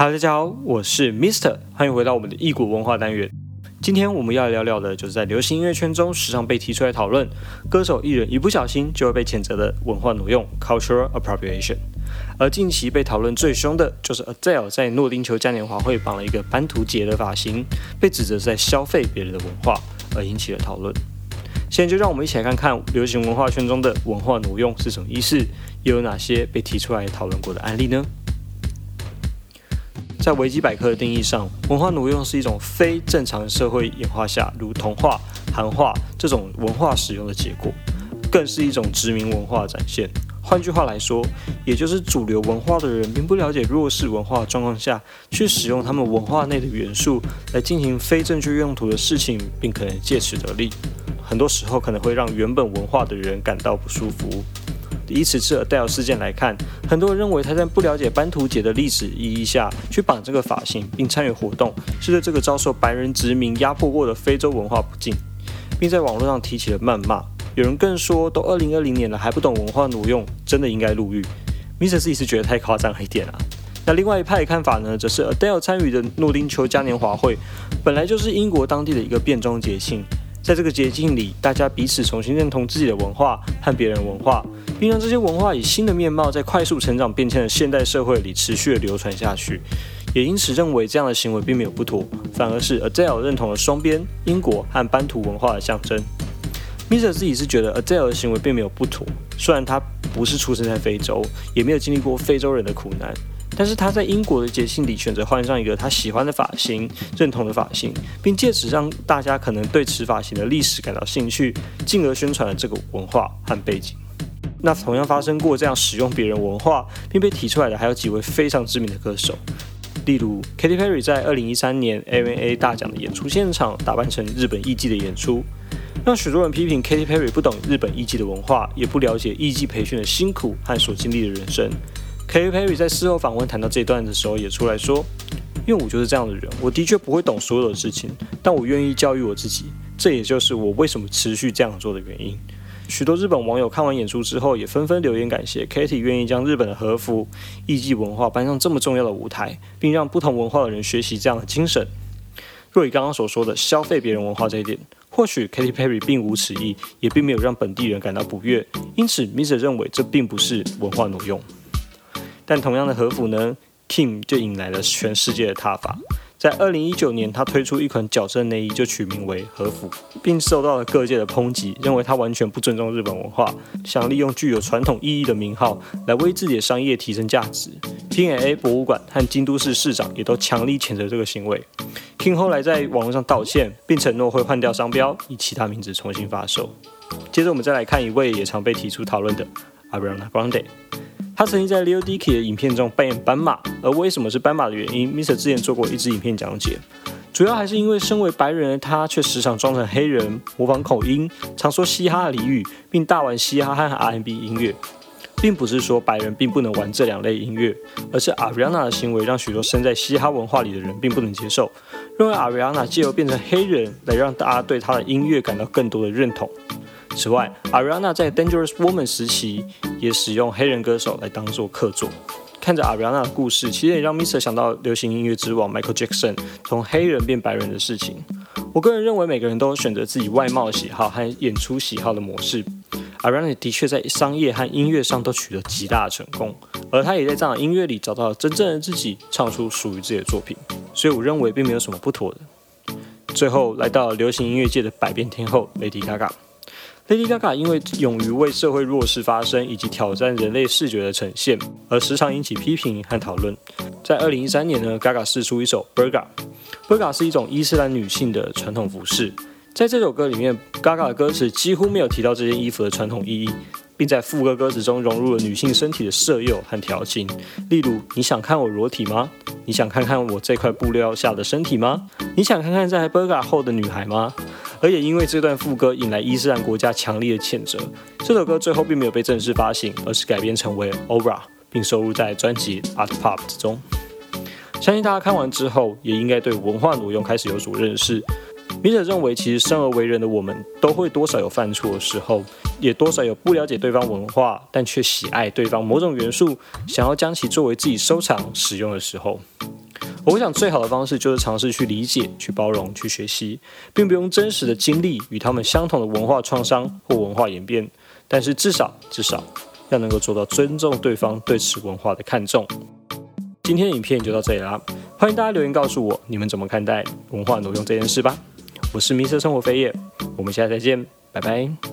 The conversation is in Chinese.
大家好，我是 Mister，欢迎回到我们的异国文化单元。今天我们要聊聊的就是在流行音乐圈中时常被提出来讨论，歌手艺人一不小心就会被谴责的文化挪用 （cultural appropriation）。而近期被讨论最凶的就是 Adele 在诺丁球嘉年华会绑了一个班图杰的发型，被指责是在消费别人的文化，而引起了讨论。现在就让我们一起来看看流行文化圈中的文化挪用是什么意思，又有哪些被提出来讨论过的案例呢？在维基百科的定义上，文化挪用是一种非正常社会演化下，如童话、韩化这种文化使用的结果，更是一种殖民文化展现。换句话来说，也就是主流文化的人并不了解弱势文化状况下去使用他们文化内的元素来进行非正确用途的事情，并可能借此得利。很多时候可能会让原本文化的人感到不舒服。以此次 Adele 事件来看，很多人认为他在不了解班图节的历史意义下去绑这个发型，并参与活动，是对这个遭受白人殖民压迫过的非洲文化不敬，并在网络上提起了谩骂。有人更说，都二零二零年了还不懂文化挪用，真的应该入狱。Mr 自己是觉得太夸张了一点啊。那另外一派的看法呢，则是 Adele 参与的诺丁球嘉年华会，本来就是英国当地的一个变装节庆，在这个捷径里，大家彼此重新认同自己的文化和别人文化。并让这些文化以新的面貌，在快速成长变迁的现代社会里持续的流传下去，也因此认为这样的行为并没有不妥，反而是 Adele 认同了双边英国和班图文化的象征。m i s e r 自己是觉得 Adele 的行为并没有不妥，虽然他不是出生在非洲，也没有经历过非洲人的苦难，但是他在英国的节庆里选择换上一个他喜欢的发型、认同的发型，并借此让大家可能对此发型的历史感到兴趣，进而宣传了这个文化和背景。那同样发生过这样使用别人文化并被提出来的，还有几位非常知名的歌手，例如 Katy Perry 在二零一三年 AMA 大奖的演出现场打扮成日本艺伎的演出，让许多人批评 Katy Perry 不懂日本艺伎的文化，也不了解艺伎培训的辛苦和所经历的人生。Katy Perry 在事后访问谈到这段的时候，也出来说：“因为我就是这样的人，我的确不会懂所有的事情，但我愿意教育我自己，这也就是我为什么持续这样做的原因。”许多日本网友看完演出之后，也纷纷留言感谢 Katy 愿意将日本的和服艺伎文化搬上这么重要的舞台，并让不同文化的人学习这样的精神。若以刚刚所说的消费别人文化这一点，或许 Katy Perry 并无此意，也并没有让本地人感到不悦，因此 Mr 认为这并不是文化挪用。但同样的和服呢，Kim 就引来了全世界的挞伐。在二零一九年，他推出一款矫正内衣，就取名为和服，并受到了各界的抨击，认为他完全不尊重日本文化，想利用具有传统意义的名号来为自己的商业提升价值。P&A 博物馆和京都市市长也都强力谴责这个行为。King 后来在网络上道歉，并承诺会换掉商标，以其他名字重新发售。接着，我们再来看一位也常被提出讨论的 Ariana Grande。他曾经在 Leo Dicky 的影片中扮演斑马，而为什么是斑马的原因，Mr 之前做过一支影片讲解。主要还是因为身为白人的他，却时常装成黑人，模仿口音，常说嘻哈俚语，并大玩嘻哈和 R&B 音乐。并不是说白人并不能玩这两类音乐，而是 Ariana 的行为让许多身在嘻哈文化里的人并不能接受，认为 Ariana 借由变成黑人来让大家对他的音乐感到更多的认同。此外，Ariana 在 Dangerous Woman 时期也使用黑人歌手来当做客座。看着 Ariana 的故事，其实也让 Mr 想到流行音乐之王 Michael Jackson 从黑人变白人的事情。我个人认为，每个人都有选择自己外貌喜好和演出喜好的模式。Ariana 的确在商业和音乐上都取得极大的成功，而她也在这样的音乐里找到了真正的自己，唱出属于自己的作品。所以，我认为并没有什么不妥的。最后，来到流行音乐界的百变天后 Lady Gaga。Lady Gaga 因为勇于为社会弱势发声，以及挑战人类视觉的呈现，而时常引起批评和讨论。在二零一三年呢，Gaga 试出一首 Burga。Burga 是一种伊斯兰女性的传统服饰。在这首歌里面，Gaga 的歌词几乎没有提到这件衣服的传统意义，并在副歌歌词中融入了女性身体的色诱和调情。例如，你想看我裸体吗？你想看看我这块布料下的身体吗？你想看看在 Burga 后的女孩吗？而也因为这段副歌引来伊斯兰国家强烈的谴责，这首歌最后并没有被正式发行，而是改编成为 Ora，并收录在专辑 Art Pop 之中。相信大家看完之后，也应该对文化挪用开始有所认识。笔者认为，其实生而为人的我们，都会多少有犯错的时候，也多少有不了解对方文化，但却喜爱对方某种元素，想要将其作为自己收藏使用的时候。我想最好的方式就是尝试去理解、去包容、去学习，并不用真实的经历与他们相同的文化创伤或文化演变，但是至少至少要能够做到尊重对方对此文化的看重。今天的影片就到这里啦，欢迎大家留言告诉我你们怎么看待文化挪用这件事吧。我是迷色生活飞叶，我们下次再见，拜拜。